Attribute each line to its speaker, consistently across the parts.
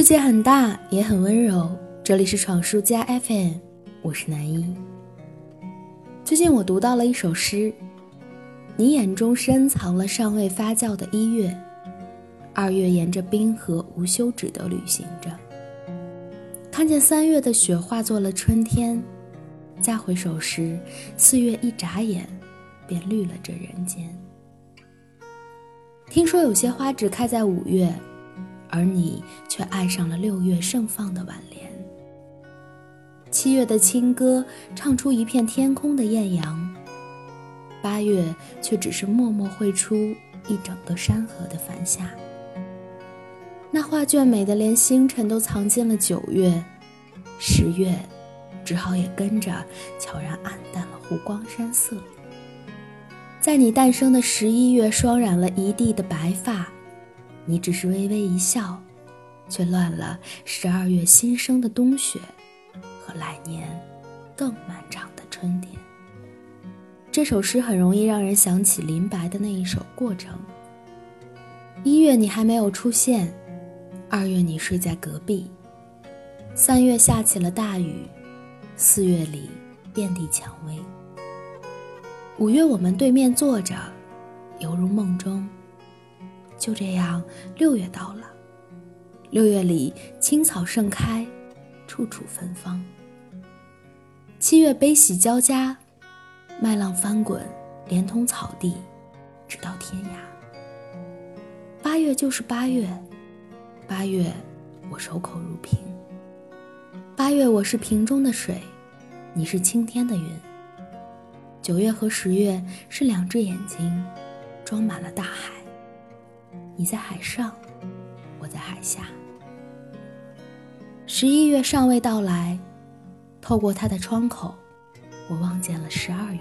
Speaker 1: 世界很大，也很温柔。这里是闯书家 FM，我是南一。最近我读到了一首诗：你眼中深藏了尚未发酵的一月，二月沿着冰河无休止地旅行着，看见三月的雪化作了春天，再回首时，四月一眨眼，便绿了这人间。听说有些花只开在五月。而你却爱上了六月盛放的晚莲，七月的清歌唱出一片天空的艳阳，八月却只是默默绘出一整个山河的繁霞。那画卷美得连星辰都藏进了九月，十月只好也跟着悄然暗淡了湖光山色。在你诞生的十一月，霜染了一地的白发。你只是微微一笑，却乱了十二月新生的冬雪和来年更漫长的春天。这首诗很容易让人想起林白的那一首《过程》。一月你还没有出现，二月你睡在隔壁，三月下起了大雨，四月里遍地蔷薇，五月我们对面坐着，犹如梦中。就这样，六月到了。六月里，青草盛开，处处芬芳。七月悲喜交加，麦浪翻滚，连通草地，直到天涯。八月就是八月，八月我守口如瓶。八月我是瓶中的水，你是青天的云。九月和十月是两只眼睛，装满了大海。你在海上，我在海下。十一月尚未到来，透过他的窗口，我望见了十二月。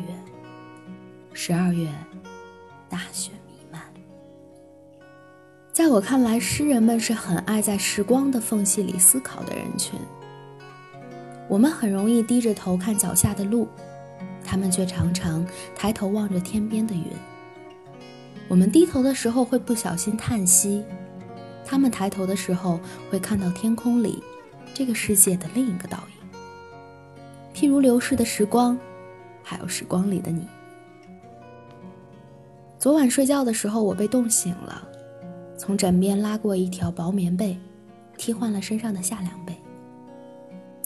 Speaker 1: 十二月，大雪弥漫。在我看来，诗人们是很爱在时光的缝隙里思考的人群。我们很容易低着头看脚下的路，他们却常常抬头望着天边的云。我们低头的时候会不小心叹息，他们抬头的时候会看到天空里这个世界的另一个倒影。譬如流逝的时光，还有时光里的你。昨晚睡觉的时候，我被冻醒了，从枕边拉过一条薄棉被，替换了身上的夏凉被。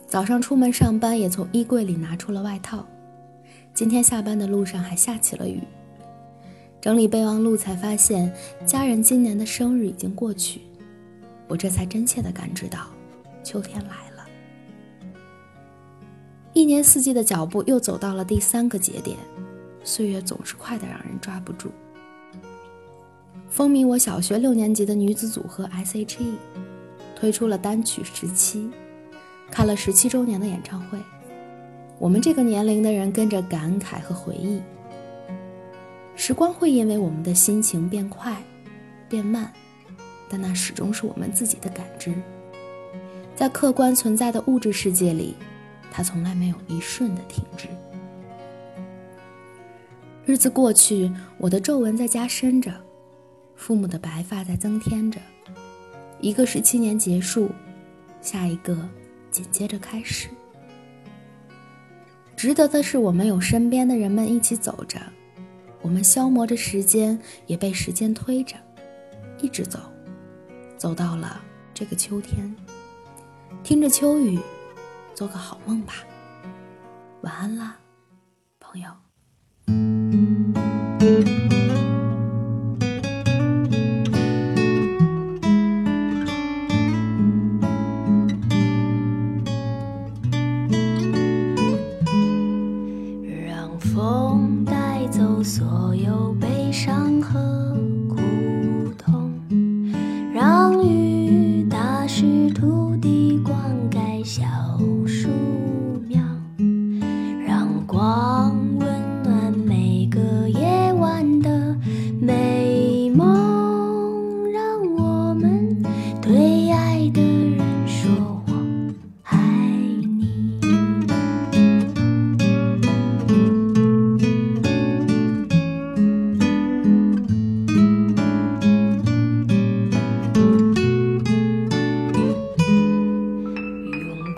Speaker 1: 早上出门上班，也从衣柜里拿出了外套。今天下班的路上还下起了雨。整理备忘录，才发现家人今年的生日已经过去，我这才真切地感知到，秋天来了。一年四季的脚步又走到了第三个节点，岁月总是快得让人抓不住。风靡我小学六年级的女子组合 S.H.E 推出了单曲《十七》，看了十七周年的演唱会，我们这个年龄的人跟着感慨和回忆。时光会因为我们的心情变快、变慢，但那始终是我们自己的感知。在客观存在的物质世界里，它从来没有一瞬的停止。日子过去，我的皱纹在加深着，父母的白发在增添着。一个十七年结束，下一个紧接着开始。值得的是，我们有身边的人们一起走着。我们消磨着时间，也被时间推着，一直走，走到了这个秋天。听着秋雨，做个好梦吧，晚安啦，朋友。试图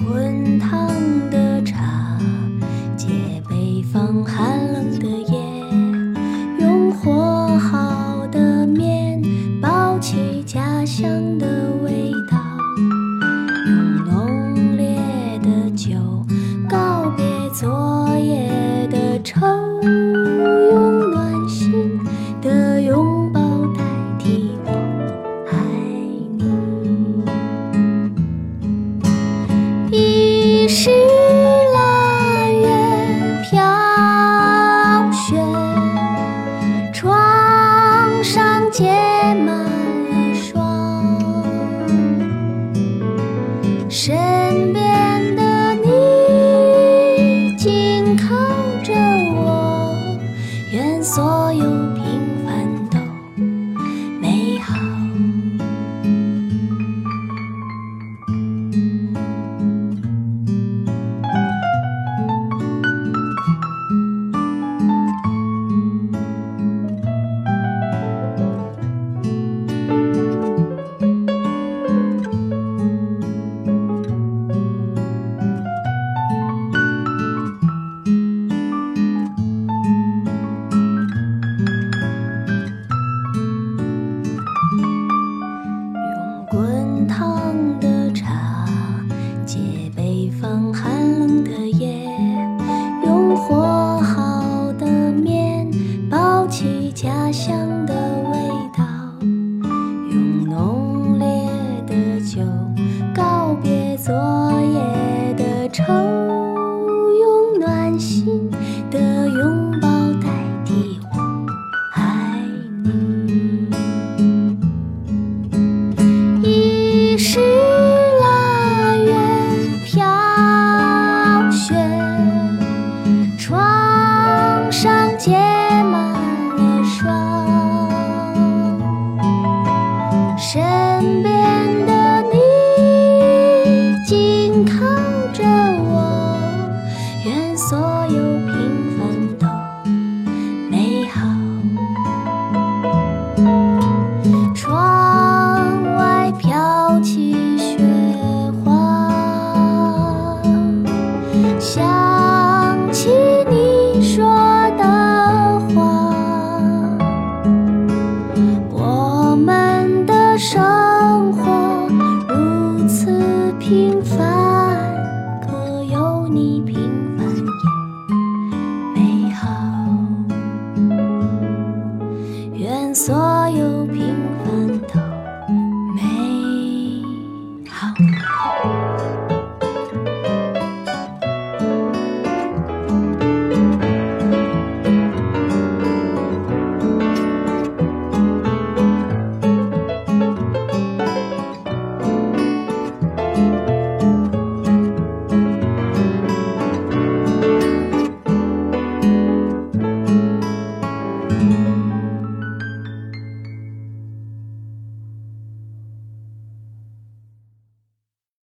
Speaker 1: 滚烫的茶，借北方寒冷的夜，用和好的面包起家乡的味道，用浓烈的酒告别昨夜。所有家乡的味。share.